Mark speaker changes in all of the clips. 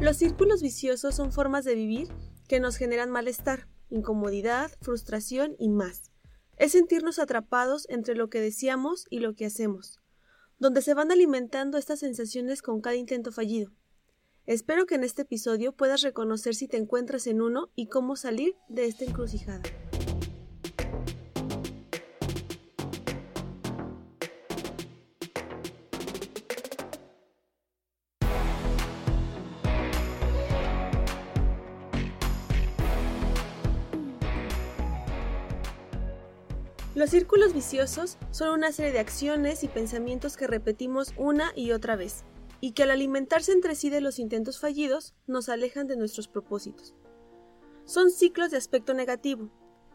Speaker 1: Los círculos viciosos son formas de vivir que nos generan malestar, incomodidad, frustración y más. Es sentirnos atrapados entre lo que deseamos y lo que hacemos, donde se van alimentando estas sensaciones con cada intento fallido. Espero que en este episodio puedas reconocer si te encuentras en uno y cómo salir de esta encrucijada. Los círculos viciosos son una serie de acciones y pensamientos que repetimos una y otra vez, y que al alimentarse entre sí de los intentos fallidos nos alejan de nuestros propósitos. Son ciclos de aspecto negativo,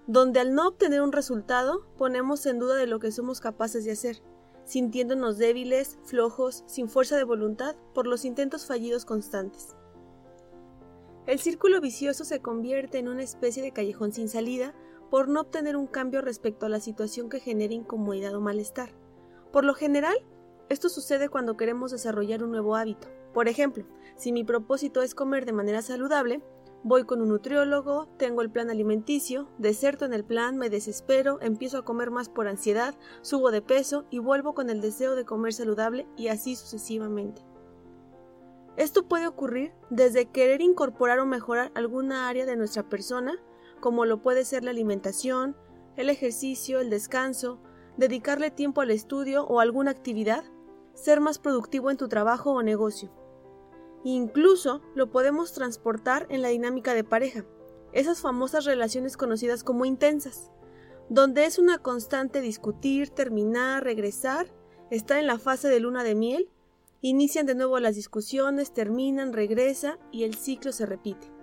Speaker 1: donde al no obtener un resultado ponemos en duda de lo que somos capaces de hacer, sintiéndonos débiles, flojos, sin fuerza de voluntad por los intentos fallidos constantes. El círculo vicioso se convierte en una especie de callejón sin salida por no obtener un cambio respecto a la situación que genera incomodidad o malestar. Por lo general, esto sucede cuando queremos desarrollar un nuevo hábito. Por ejemplo, si mi propósito es comer de manera saludable, voy con un nutriólogo, tengo el plan alimenticio, deserto en el plan, me desespero, empiezo a comer más por ansiedad, subo de peso y vuelvo con el deseo de comer saludable y así sucesivamente. Esto puede ocurrir desde querer incorporar o mejorar alguna área de nuestra persona como lo puede ser la alimentación, el ejercicio, el descanso, dedicarle tiempo al estudio o alguna actividad, ser más productivo en tu trabajo o negocio. Incluso lo podemos transportar en la dinámica de pareja, esas famosas relaciones conocidas como intensas, donde es una constante discutir, terminar, regresar, estar en la fase de luna de miel, inician de nuevo las discusiones, terminan, regresa y el ciclo se repite.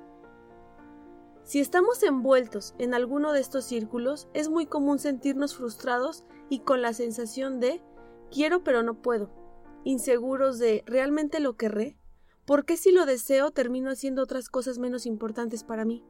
Speaker 1: Si estamos envueltos en alguno de estos círculos, es muy común sentirnos frustrados y con la sensación de quiero pero no puedo, inseguros de ¿realmente lo querré? ¿Por qué si lo deseo termino haciendo otras cosas menos importantes para mí?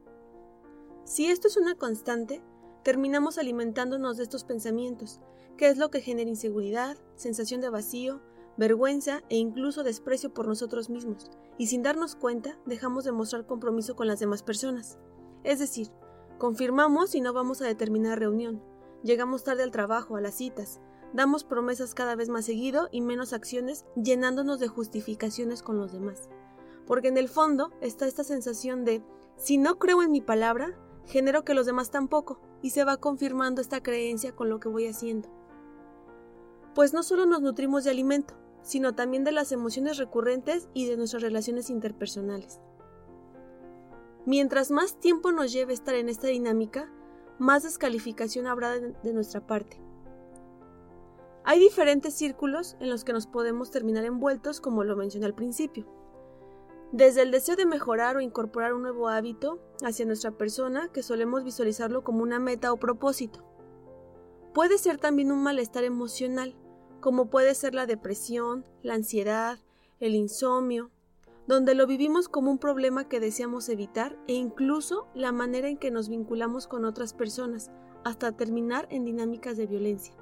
Speaker 1: Si esto es una constante, terminamos alimentándonos de estos pensamientos, que es lo que genera inseguridad, sensación de vacío, vergüenza e incluso desprecio por nosotros mismos, y sin darnos cuenta dejamos de mostrar compromiso con las demás personas. Es decir, confirmamos y no vamos a determinada reunión, llegamos tarde al trabajo, a las citas, damos promesas cada vez más seguido y menos acciones, llenándonos de justificaciones con los demás. Porque en el fondo está esta sensación de, si no creo en mi palabra, genero que los demás tampoco, y se va confirmando esta creencia con lo que voy haciendo. Pues no solo nos nutrimos de alimento, sino también de las emociones recurrentes y de nuestras relaciones interpersonales. Mientras más tiempo nos lleve estar en esta dinámica, más descalificación habrá de, nuestra parte. Hay diferentes círculos en los que nos podemos terminar envueltos, como lo mencioné al principio. Desde el deseo de mejorar o incorporar un nuevo hábito hacia nuestra persona, que solemos visualizarlo como una meta o propósito. Puede ser también un malestar emocional, como puede ser la depresión, la ansiedad, el insomnio, donde lo vivimos como un problema que deseamos evitar e incluso la manera en que nos vinculamos con otras personas, hasta terminar en dinámicas de violencia.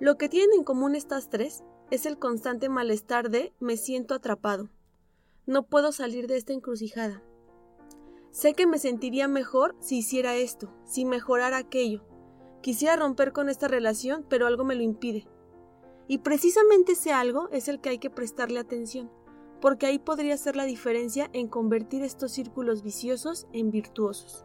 Speaker 1: Lo que tienen en común estas tres es el constante malestar de me siento atrapado. No puedo salir de esta encrucijada. Sé que me sentiría mejor si hiciera esto, si mejorara aquello. Quisiera romper con esta relación, pero algo me lo impide. Y precisamente ese algo es el que hay que prestarle atención porque ahí podría ser la diferencia en convertir estos círculos viciosos en virtuosos.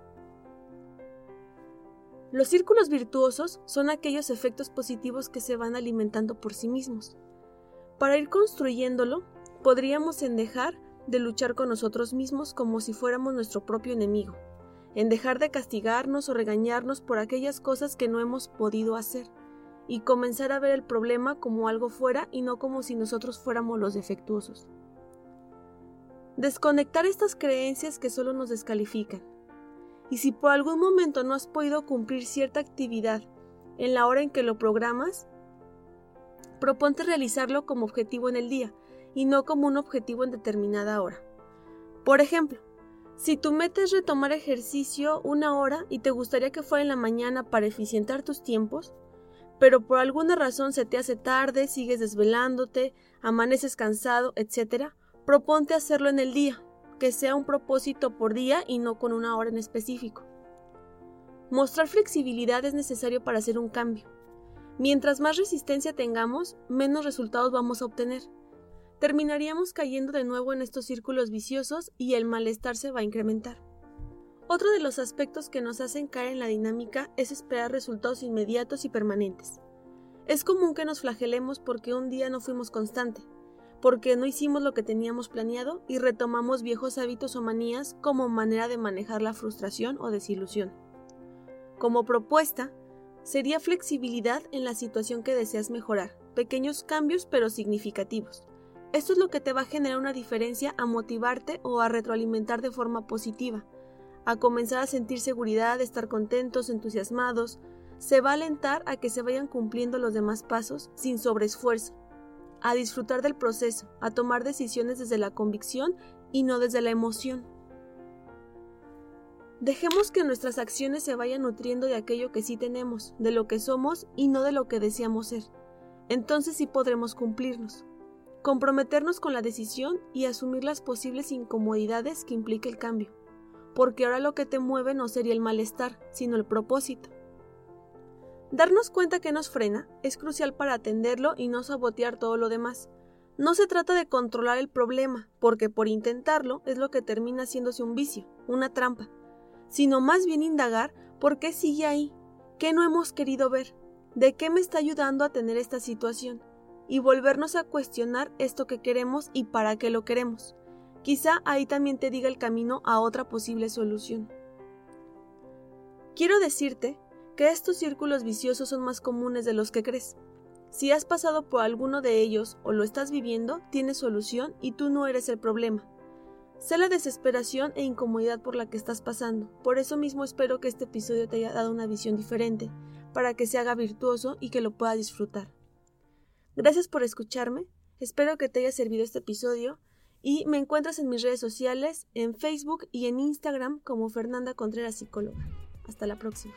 Speaker 1: Los círculos virtuosos son aquellos efectos positivos que se van alimentando por sí mismos. Para ir construyéndolo, podríamos en dejar de luchar con nosotros mismos como si fuéramos nuestro propio enemigo, en dejar de castigarnos o regañarnos por aquellas cosas que no hemos podido hacer, y comenzar a ver el problema como algo fuera y no como si nosotros fuéramos los defectuosos. Desconectar estas creencias que solo nos descalifican. Y si por algún momento no has podido cumplir cierta actividad en la hora en que lo programas, proponte realizarlo como objetivo en el día y no como un objetivo en determinada hora. Por ejemplo, si tu meta es retomar ejercicio una hora y te gustaría que fuera en la mañana para eficientar tus tiempos, pero por alguna razón se te hace tarde, sigues desvelándote, amaneces cansado, etc., Proponte hacerlo en el día, que sea un propósito por día y no con una hora en específico. Mostrar flexibilidad es necesario para hacer un cambio. Mientras más resistencia tengamos, menos resultados vamos a obtener. Terminaríamos cayendo de nuevo en estos círculos viciosos y el malestar se va a incrementar. Otro de los aspectos que nos hacen caer en la dinámica es esperar resultados inmediatos y permanentes. Es común que nos flagelemos porque un día no fuimos constante, porque no hicimos lo que teníamos planeado y retomamos viejos hábitos o manías como manera de manejar la frustración o desilusión. Como propuesta, sería flexibilidad en la situación que deseas mejorar, pequeños cambios pero significativos. Esto es lo que te va a generar una diferencia a motivarte o a retroalimentar de forma positiva, a comenzar a sentir seguridad, estar contentos, entusiasmados, se va a alentar a que se vayan cumpliendo los demás pasos sin sobreesfuerzo, a disfrutar del proceso, a tomar decisiones desde la convicción y no desde la emoción. Dejemos que nuestras acciones se vayan nutriendo de aquello que sí tenemos, de lo que somos y no de lo que deseamos ser. Entonces sí podremos cumplirnos. Comprometernos con la decisión y asumir las posibles incomodidades que implica el cambio. Porque ahora lo que te mueve no sería el malestar, sino el propósito. Darnos cuenta que nos frena es crucial para atenderlo y no sabotear todo lo demás. No se trata de controlar el problema, porque por intentarlo es lo que termina haciéndose un vicio, una trampa, sino más bien indagar por qué sigue ahí, qué no hemos querido ver, de qué me está ayudando a tener esta situación, y volvernos a cuestionar esto que queremos y para qué lo queremos. Quizá ahí también te diga el camino a otra posible solución. Quiero decirte que estos círculos viciosos son más comunes de los que crees. Si has pasado por alguno de ellos o lo estás viviendo, tienes solución y tú no eres el problema. Sé la desesperación e incomodidad por la que estás pasando. Por eso mismo espero que este episodio te haya dado una visión diferente, para que se haga virtuoso y que lo puedas disfrutar. Gracias por escucharme, espero que te haya servido este episodio y me encuentras en mis redes sociales, en Facebook y en Instagram como Fernanda Contreras Psicóloga. Hasta la próxima.